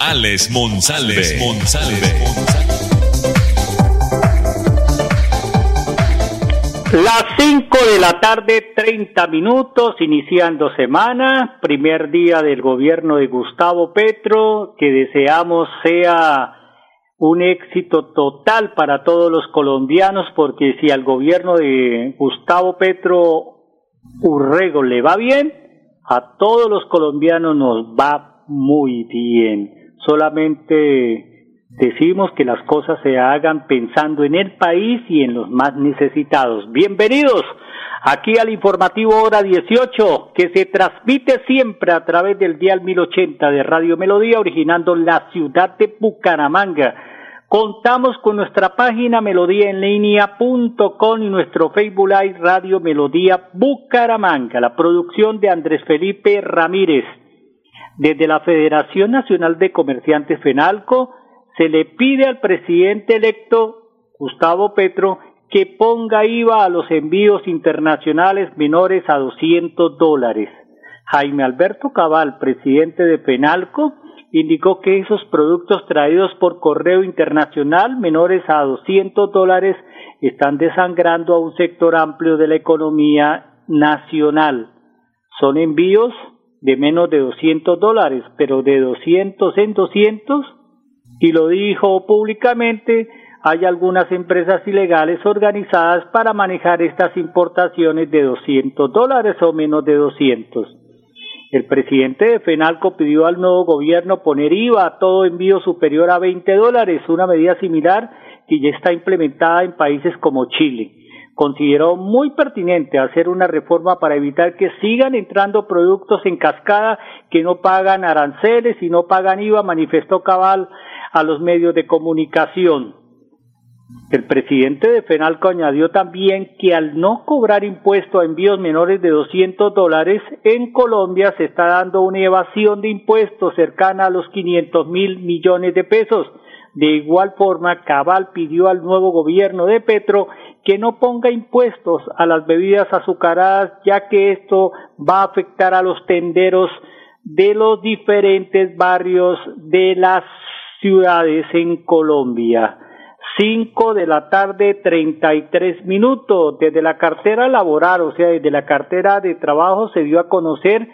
Alex Monsalve. Las 5 de la tarde, 30 minutos, iniciando semana, primer día del gobierno de Gustavo Petro, que deseamos sea un éxito total para todos los colombianos, porque si al gobierno de Gustavo Petro Urrego le va bien, a todos los colombianos nos va muy bien. Solamente Decimos que las cosas se hagan pensando en el país y en los más necesitados. Bienvenidos aquí al informativo hora 18 que se transmite siempre a través del dial 1080 de Radio Melodía originando la ciudad de Bucaramanga. Contamos con nuestra página melodíaenlínea.com y nuestro Facebook Live Radio Melodía Bucaramanga, la producción de Andrés Felipe Ramírez. Desde la Federación Nacional de Comerciantes FENALCO, se le pide al presidente electo Gustavo Petro que ponga IVA a los envíos internacionales menores a 200 dólares. Jaime Alberto Cabal, presidente de Penalco, indicó que esos productos traídos por correo internacional menores a 200 dólares están desangrando a un sector amplio de la economía nacional. Son envíos de menos de 200 dólares, pero de 200 en 200 y lo dijo públicamente, hay algunas empresas ilegales organizadas para manejar estas importaciones de 200 dólares o menos de 200. El presidente de FENALCO pidió al nuevo gobierno poner IVA a todo envío superior a 20 dólares, una medida similar que ya está implementada en países como Chile. Consideró muy pertinente hacer una reforma para evitar que sigan entrando productos en cascada que no pagan aranceles y no pagan IVA, manifestó Cabal a los medios de comunicación. El presidente de FENALCO añadió también que al no cobrar impuesto a envíos menores de 200 dólares, en Colombia se está dando una evasión de impuestos cercana a los 500 mil millones de pesos. De igual forma, Cabal pidió al nuevo gobierno de Petro que no ponga impuestos a las bebidas azucaradas, ya que esto va a afectar a los tenderos de los diferentes barrios de las ciudades en Colombia. Cinco de la tarde, treinta y tres minutos. Desde la cartera laboral, o sea, desde la cartera de trabajo, se dio a conocer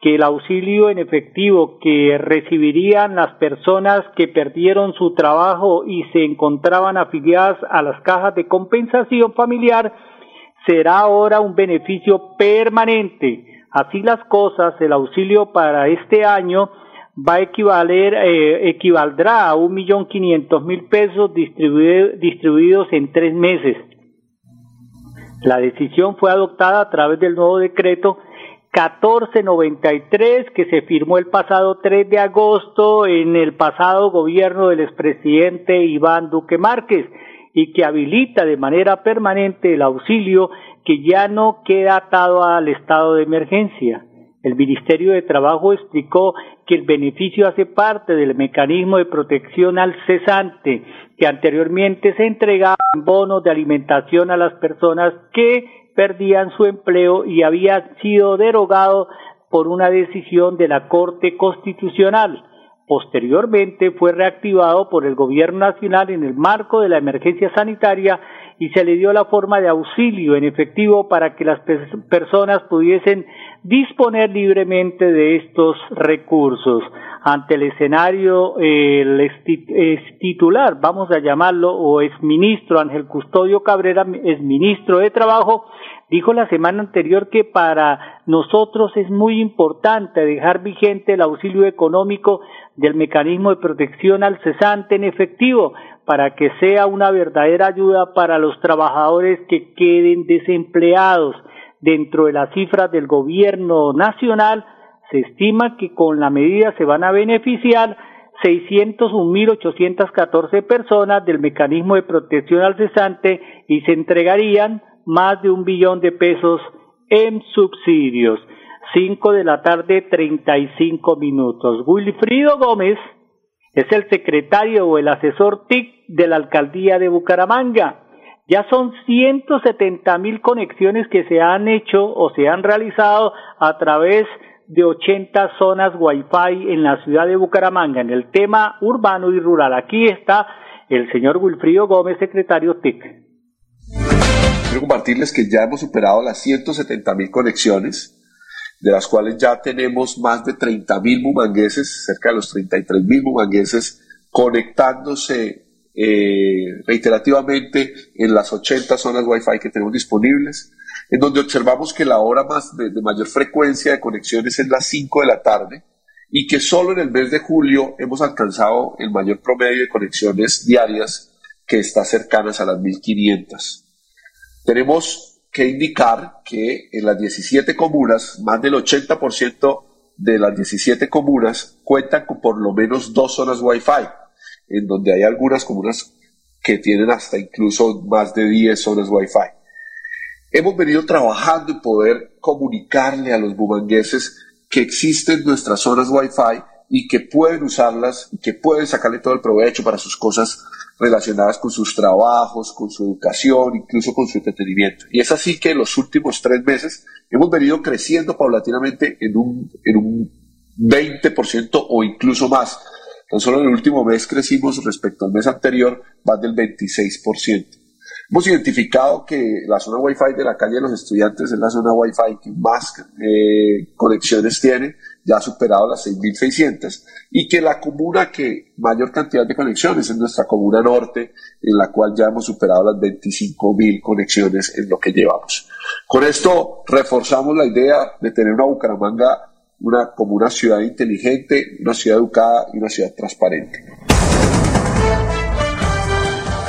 que el auxilio en efectivo que recibirían las personas que perdieron su trabajo y se encontraban afiliadas a las cajas de compensación familiar será ahora un beneficio permanente. Así las cosas, el auxilio para este año va a equivaler, eh, equivaldrá a un millón quinientos mil pesos distribuidos en tres meses. La decisión fue adoptada a través del nuevo decreto 1493 que se firmó el pasado 3 de agosto en el pasado gobierno del expresidente Iván Duque Márquez y que habilita de manera permanente el auxilio que ya no queda atado al estado de emergencia. El Ministerio de Trabajo explicó que el beneficio hace parte del mecanismo de protección al cesante que anteriormente se entregaba en bonos de alimentación a las personas que perdían su empleo y había sido derogado por una decisión de la Corte Constitucional. Posteriormente fue reactivado por el Gobierno Nacional en el marco de la emergencia sanitaria y se le dio la forma de auxilio en efectivo para que las personas pudiesen disponer libremente de estos recursos. Ante el escenario, el ex titular, vamos a llamarlo, o exministro Ángel Custodio Cabrera, exministro de Trabajo, dijo la semana anterior que para nosotros es muy importante dejar vigente el auxilio económico del mecanismo de protección al cesante en efectivo para que sea una verdadera ayuda para los trabajadores que queden desempleados. Dentro de las cifras del gobierno nacional, se estima que con la medida se van a beneficiar 601.814 personas del mecanismo de protección al cesante y se entregarían más de un billón de pesos en subsidios. 5 de la tarde, 35 minutos. Wilfrido Gómez es el secretario o el asesor TIC de la alcaldía de Bucaramanga. Ya son 170 mil conexiones que se han hecho o se han realizado a través de 80 zonas Wi-Fi en la ciudad de Bucaramanga en el tema urbano y rural. Aquí está el señor Wilfrido Gómez, secretario TIC. Quiero compartirles que ya hemos superado las 170 mil conexiones, de las cuales ya tenemos más de 30 mil bumangueses, cerca de los 33 mil bumangueses, conectándose eh, reiterativamente en las 80 zonas Wi-Fi que tenemos disponibles, en donde observamos que la hora más de, mayor frecuencia de conexiones es las 5 de la tarde y que solo en el mes de julio hemos alcanzado el mayor promedio de conexiones diarias que está cercanas a las 1500. Tenemos que indicar que en las 17 comunas, más del 80% de las 17 comunas cuentan con por lo menos dos zonas Wi-Fi en donde hay algunas comunas que tienen hasta incluso más de 10 zonas Wi-Fi. Hemos venido trabajando en poder comunicarle a los bumangueses que existen nuestras zonas Wi-Fi y que pueden usarlas y que pueden sacarle todo el provecho para sus cosas relacionadas con sus trabajos, con su educación, incluso con su entretenimiento. Y es así que en los últimos tres meses hemos venido creciendo paulatinamente en un, en un 20% o incluso más Tan solo en el último mes crecimos respecto al mes anterior más del 26%. Hemos identificado que la zona Wi-Fi de la calle de los estudiantes es la zona Wi-Fi que más eh, conexiones tiene, ya ha superado las 6.600, y que la comuna que mayor cantidad de conexiones es nuestra comuna norte, en la cual ya hemos superado las 25.000 conexiones en lo que llevamos. Con esto reforzamos la idea de tener una Bucaramanga una, como una ciudad inteligente, una ciudad educada y una ciudad transparente.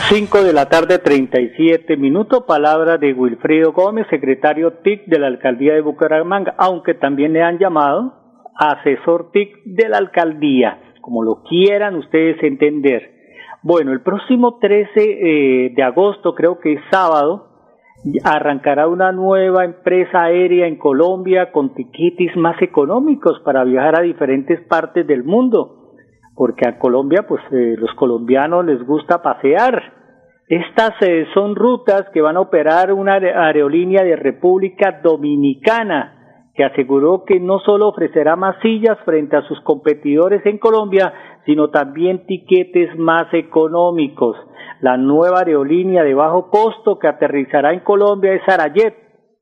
5 de la tarde, 37 minutos. Palabra de Wilfrido Gómez, secretario TIC de la alcaldía de Bucaramanga, aunque también le han llamado asesor TIC de la alcaldía, como lo quieran ustedes entender. Bueno, el próximo 13 eh, de agosto, creo que es sábado, arrancará una nueva empresa aérea en Colombia con tiquetes más económicos para viajar a diferentes partes del mundo, porque a Colombia, pues eh, los colombianos les gusta pasear. Estas eh, son rutas que van a operar una aerolínea de República Dominicana, que aseguró que no solo ofrecerá más sillas frente a sus competidores en Colombia, sino también tiquetes más económicos. La nueva aerolínea de bajo costo que aterrizará en Colombia es Arayet,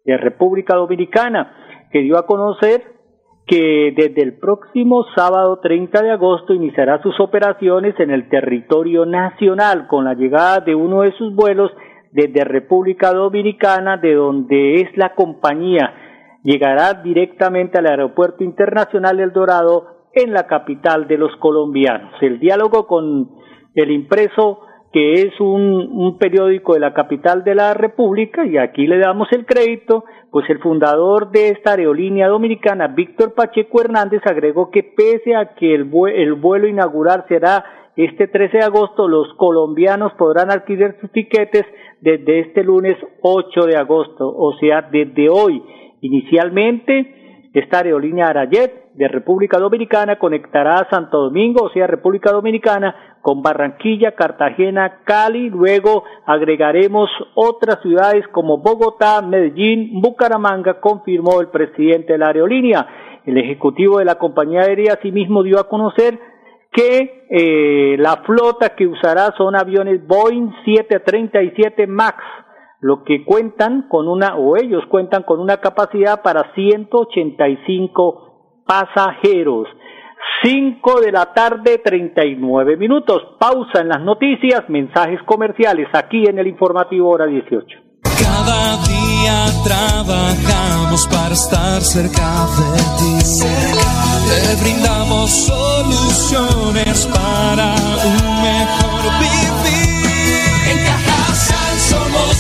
de República Dominicana, que dio a conocer que desde el próximo sábado 30 de agosto iniciará sus operaciones en el territorio nacional con la llegada de uno de sus vuelos desde República Dominicana, de donde es la compañía. Llegará directamente al Aeropuerto Internacional El Dorado en la capital de los colombianos. El diálogo con el impreso que es un, periódico de la capital de la República, y aquí le damos el crédito, pues el fundador de esta aerolínea dominicana, Víctor Pacheco Hernández, agregó que pese a que el, el vuelo inaugural será este 13 de agosto, los colombianos podrán adquirir sus tiquetes desde este lunes 8 de agosto, o sea, desde hoy. Inicialmente, esta aerolínea Arayet de República Dominicana conectará a Santo Domingo, o sea, República Dominicana, con Barranquilla, Cartagena, Cali, luego agregaremos otras ciudades como Bogotá, Medellín, Bucaramanga, confirmó el presidente de la aerolínea. El ejecutivo de la compañía aérea asimismo dio a conocer que eh, la flota que usará son aviones Boeing 737 MAX, lo que cuentan con una, o ellos cuentan con una capacidad para 185 pasajeros. 5 de la tarde, 39 minutos. Pausa en las noticias, mensajes comerciales aquí en el informativo hora 18. Cada día trabajamos para estar cerca de ti. Te brindamos soluciones para un mejor vivir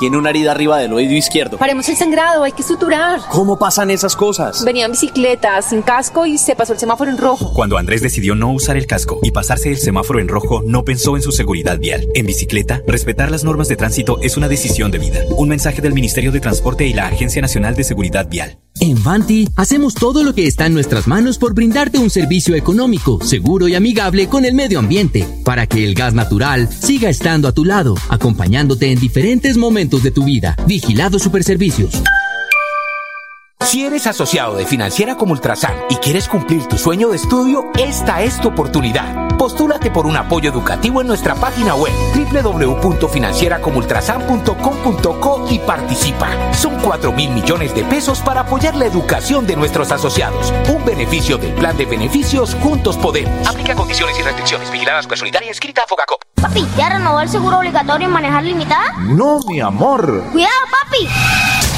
Tiene una herida arriba del oído izquierdo. Paremos el sangrado, hay que suturar. ¿Cómo pasan esas cosas? Venía en bicicleta, sin casco y se pasó el semáforo en rojo. Cuando Andrés decidió no usar el casco y pasarse el semáforo en rojo, no pensó en su seguridad vial. En bicicleta, respetar las normas de tránsito es una decisión de vida. Un mensaje del Ministerio de Transporte y la Agencia Nacional de Seguridad Vial. En Vanti hacemos todo lo que está en nuestras manos por brindarte un servicio económico, seguro y amigable con el medio ambiente, para que el gas natural siga estando a tu lado, acompañándote en diferentes momentos de tu vida. Vigilado Superservicios. Si eres asociado de Financiera como Ultrasan y quieres cumplir tu sueño de estudio, esta es tu oportunidad. Postúlate por un apoyo educativo en nuestra página web www.financieracomultrasan.com.co y participa. Son 4 mil millones de pesos para apoyar la educación de nuestros asociados. Un beneficio del plan de beneficios Juntos Podemos. Aplica condiciones y restricciones. Vigiladas Solidaria escrita a Fogacop. Papi, ¿ya renovó el seguro obligatorio en manejar limitada? No, mi amor. Cuidado, papi.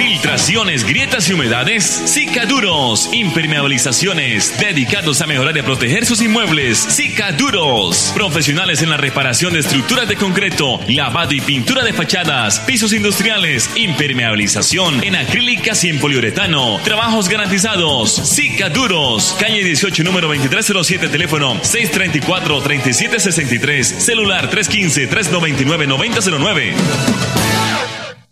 Filtraciones, grietas y humedades, Cicaduros. Impermeabilizaciones, dedicados a mejorar y proteger sus inmuebles. Cicaduros. Profesionales en la reparación de estructuras de concreto, lavado y pintura de fachadas, pisos industriales, impermeabilización en acrílicas y en poliuretano. Trabajos garantizados. Cicaduros. Calle 18, número 2307, teléfono 634-3763, celular 315-399-9009.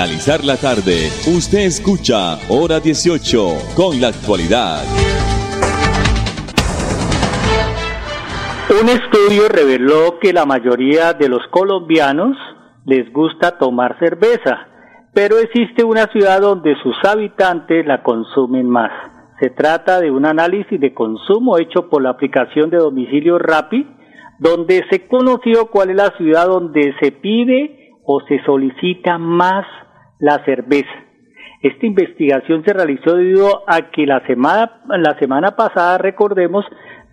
Al finalizar la tarde, usted escucha Hora 18 con la actualidad. Un estudio reveló que la mayoría de los colombianos les gusta tomar cerveza, pero existe una ciudad donde sus habitantes la consumen más. Se trata de un análisis de consumo hecho por la aplicación de domicilio Rappi, donde se conoció cuál es la ciudad donde se pide o se solicita más la cerveza. Esta investigación se realizó debido a que la semana, la semana pasada, recordemos,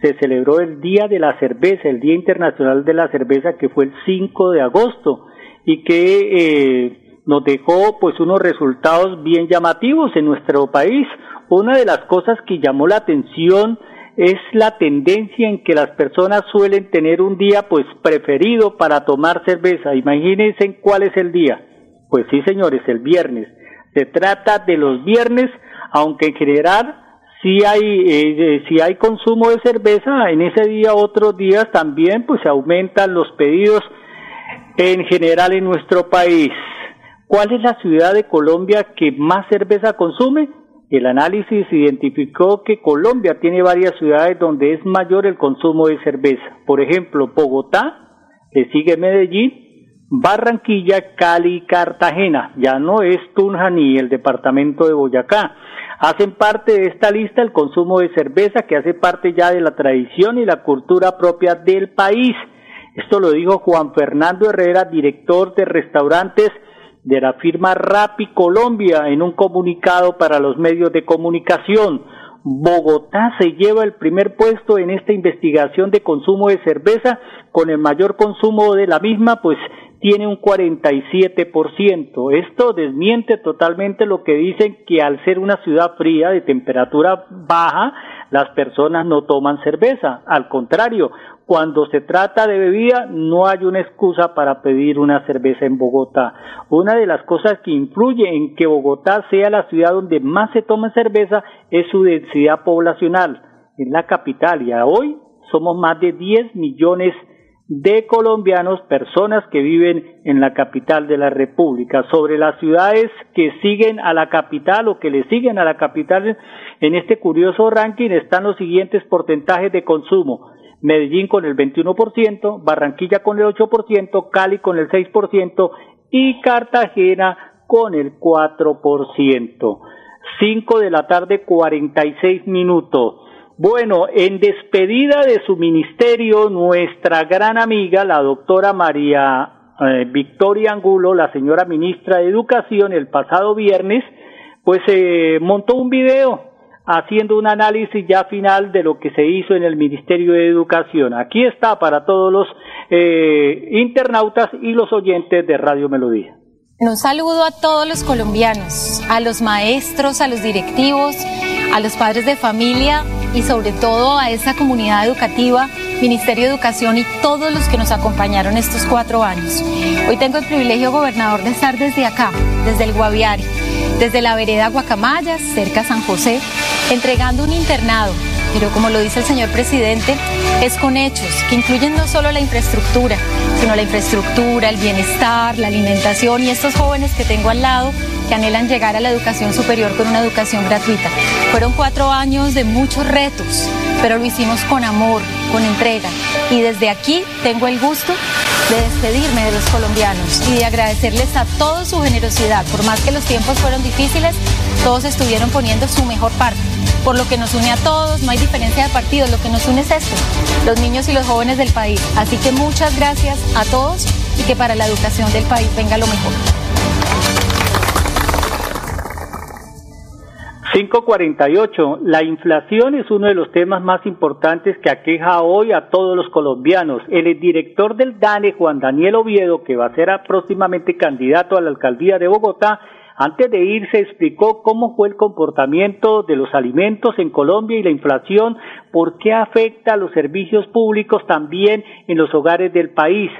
se celebró el Día de la Cerveza, el Día Internacional de la Cerveza, que fue el 5 de agosto y que eh, nos dejó pues unos resultados bien llamativos en nuestro país. Una de las cosas que llamó la atención es la tendencia en que las personas suelen tener un día pues preferido para tomar cerveza. Imagínense cuál es el día. Pues sí, señores, el viernes. Se trata de los viernes, aunque en general si hay eh, si hay consumo de cerveza en ese día otros días también pues se aumentan los pedidos en general en nuestro país. ¿Cuál es la ciudad de Colombia que más cerveza consume? El análisis identificó que Colombia tiene varias ciudades donde es mayor el consumo de cerveza. Por ejemplo, Bogotá, le sigue Medellín, Barranquilla, Cali y Cartagena. Ya no es Tunja ni el departamento de Boyacá. Hacen parte de esta lista el consumo de cerveza que hace parte ya de la tradición y la cultura propia del país. Esto lo dijo Juan Fernando Herrera, director de restaurantes de la firma Rapi Colombia en un comunicado para los medios de comunicación. Bogotá se lleva el primer puesto en esta investigación de consumo de cerveza con el mayor consumo de la misma, pues tiene un 47%. Esto desmiente totalmente lo que dicen que al ser una ciudad fría de temperatura baja, las personas no toman cerveza. Al contrario, cuando se trata de bebida, no hay una excusa para pedir una cerveza en Bogotá. Una de las cosas que influye en que Bogotá sea la ciudad donde más se toma cerveza es su densidad poblacional. En la capital y hoy somos más de 10 millones de colombianos, personas que viven en la capital de la República. Sobre las ciudades que siguen a la capital o que le siguen a la capital en este curioso ranking están los siguientes porcentajes de consumo. Medellín con el 21%, Barranquilla con el 8%, Cali con el 6% y Cartagena con el 4%. 5 de la tarde 46 minutos. Bueno, en despedida de su ministerio, nuestra gran amiga, la doctora María eh, Victoria Angulo, la señora ministra de Educación, el pasado viernes, pues eh, montó un video haciendo un análisis ya final de lo que se hizo en el Ministerio de Educación. Aquí está para todos los eh, internautas y los oyentes de Radio Melodía. Un saludo a todos los colombianos, a los maestros, a los directivos, a los padres de familia y sobre todo a esa comunidad educativa, Ministerio de Educación y todos los que nos acompañaron estos cuatro años. Hoy tengo el privilegio, gobernador, de estar desde acá, desde el Guaviare, desde la vereda Guacamayas, cerca a San José, entregando un internado pero como lo dice el señor presidente, es con hechos que incluyen no solo la infraestructura, sino la infraestructura, el bienestar, la alimentación y estos jóvenes que tengo al lado que anhelan llegar a la educación superior con una educación gratuita. Fueron cuatro años de muchos retos, pero lo hicimos con amor, con entrega. Y desde aquí tengo el gusto de despedirme de los colombianos y de agradecerles a toda su generosidad. Por más que los tiempos fueron difíciles, todos estuvieron poniendo su mejor parte por lo que nos une a todos, no hay diferencia de partidos, lo que nos une es esto, los niños y los jóvenes del país. Así que muchas gracias a todos y que para la educación del país venga lo mejor. 548. La inflación es uno de los temas más importantes que aqueja hoy a todos los colombianos. El director del DANE, Juan Daniel Oviedo, que va a ser próximamente candidato a la alcaldía de Bogotá, antes de irse explicó cómo fue el comportamiento de los alimentos en Colombia y la inflación, por qué afecta a los servicios públicos también en los hogares del país.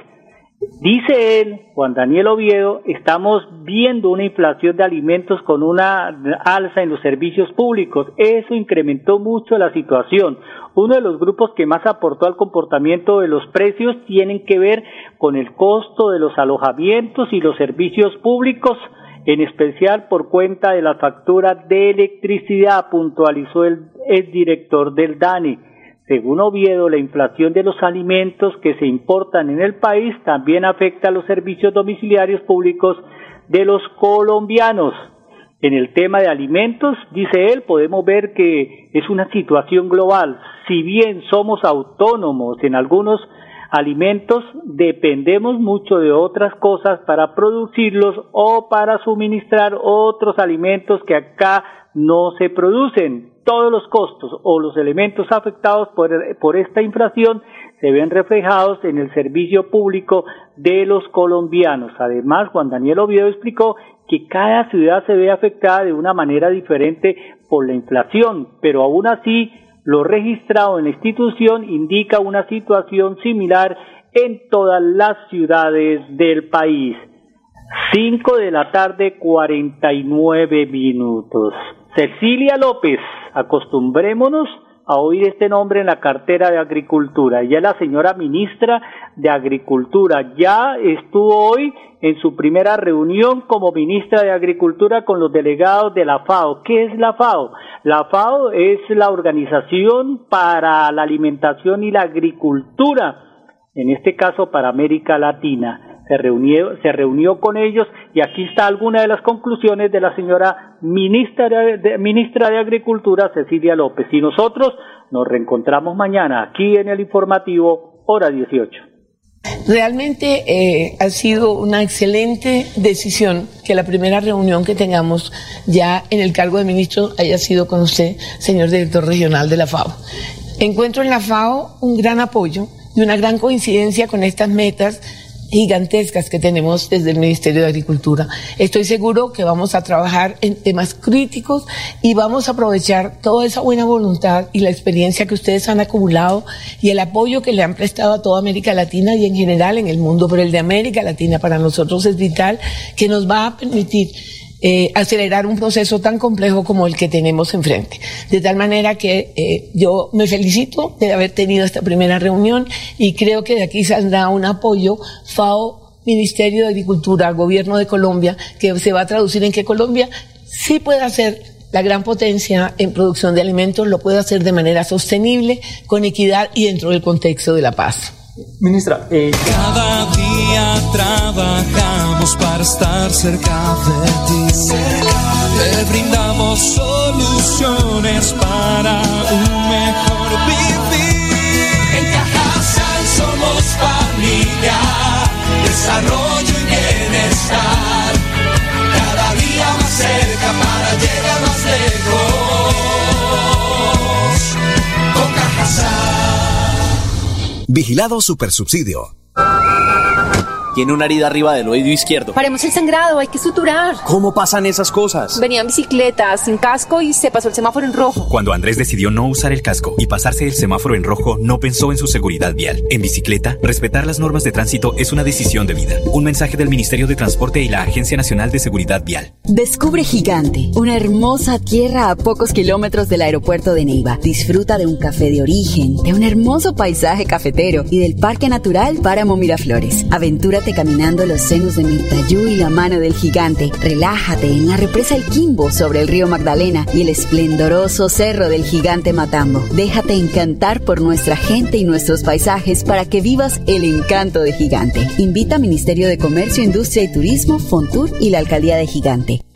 Dice él, Juan Daniel Oviedo, estamos viendo una inflación de alimentos con una alza en los servicios públicos. Eso incrementó mucho la situación. Uno de los grupos que más aportó al comportamiento de los precios tienen que ver con el costo de los alojamientos y los servicios públicos en especial por cuenta de la factura de electricidad, puntualizó el, director del DANI. Según Oviedo, la inflación de los alimentos que se importan en el país también afecta a los servicios domiciliarios públicos de los colombianos. En el tema de alimentos, dice él, podemos ver que es una situación global. Si bien somos autónomos en algunos alimentos dependemos mucho de otras cosas para producirlos o para suministrar otros alimentos que acá no se producen. Todos los costos o los elementos afectados por, por esta inflación se ven reflejados en el servicio público de los colombianos. Además, Juan Daniel Oviedo explicó que cada ciudad se ve afectada de una manera diferente por la inflación, pero aún así lo registrado en la institución indica una situación similar en todas las ciudades del país. 5 de la tarde 49 minutos. Cecilia López, acostumbrémonos a oír este nombre en la cartera de Agricultura. Ella es la señora ministra de Agricultura. Ya estuvo hoy en su primera reunión como ministra de Agricultura con los delegados de la FAO. ¿Qué es la FAO? La FAO es la Organización para la Alimentación y la Agricultura, en este caso para América Latina. se reunió, se reunió con ellos y aquí está alguna de las conclusiones de la señora ministra de, ministra de Agricultura, Cecilia López. Y nosotros nos reencontramos mañana aquí en el informativo, hora 18. Realmente eh, ha sido una excelente decisión que la primera reunión que tengamos ya en el cargo de ministro haya sido con usted, señor director regional de la FAO. Encuentro en la FAO un gran apoyo y una gran coincidencia con estas metas gigantescas que tenemos desde el Ministerio de Agricultura. Estoy seguro que vamos a trabajar en temas críticos y vamos a aprovechar toda esa buena voluntad y la experiencia que ustedes han acumulado y el apoyo que le han prestado a toda América Latina y en general en el mundo, pero el de América Latina para nosotros es vital, que nos va a permitir eh, acelerar un proceso tan complejo como el que tenemos enfrente. De tal manera que eh, yo me felicito de haber tenido esta primera reunión y creo que de aquí saldrá un apoyo FAO, Ministerio de Agricultura, Gobierno de Colombia, que se va a traducir en que Colombia sí puede hacer la gran potencia en producción de alimentos, lo puede hacer de manera sostenible, con equidad y dentro del contexto de la paz. Ministra, eh... cada día trabajamos para estar cerca de ti. Te brindamos soluciones para un mejor Vigilado Supersubsidio. Tiene una herida arriba del oído izquierdo. Paremos el sangrado, hay que suturar. ¿Cómo pasan esas cosas? Venía en bicicleta, sin casco y se pasó el semáforo en rojo. Cuando Andrés decidió no usar el casco y pasarse el semáforo en rojo, no pensó en su seguridad vial. En bicicleta, respetar las normas de tránsito es una decisión de vida. Un mensaje del Ministerio de Transporte y la Agencia Nacional de Seguridad Vial. Descubre Gigante, una hermosa tierra a pocos kilómetros del aeropuerto de Neiva. Disfruta de un café de origen, de un hermoso paisaje cafetero y del Parque Natural Páramo Miraflores. Aventúrate caminando los senos de Mirtayú y la mano del gigante. Relájate en la represa El Quimbo sobre el río Magdalena y el esplendoroso cerro del gigante Matambo. Déjate encantar por nuestra gente y nuestros paisajes para que vivas el encanto de Gigante. Invita Ministerio de Comercio, Industria y Turismo, Fontur y la Alcaldía de Gigante.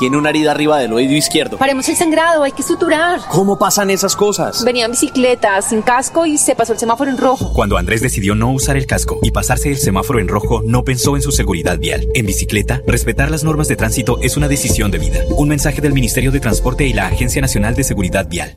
Tiene una herida arriba del oído izquierdo. Paremos el sangrado, hay que suturar. ¿Cómo pasan esas cosas? Venía en bicicleta, sin casco y se pasó el semáforo en rojo. Cuando Andrés decidió no usar el casco y pasarse el semáforo en rojo, no pensó en su seguridad vial. En bicicleta, respetar las normas de tránsito es una decisión de vida. Un mensaje del Ministerio de Transporte y la Agencia Nacional de Seguridad Vial.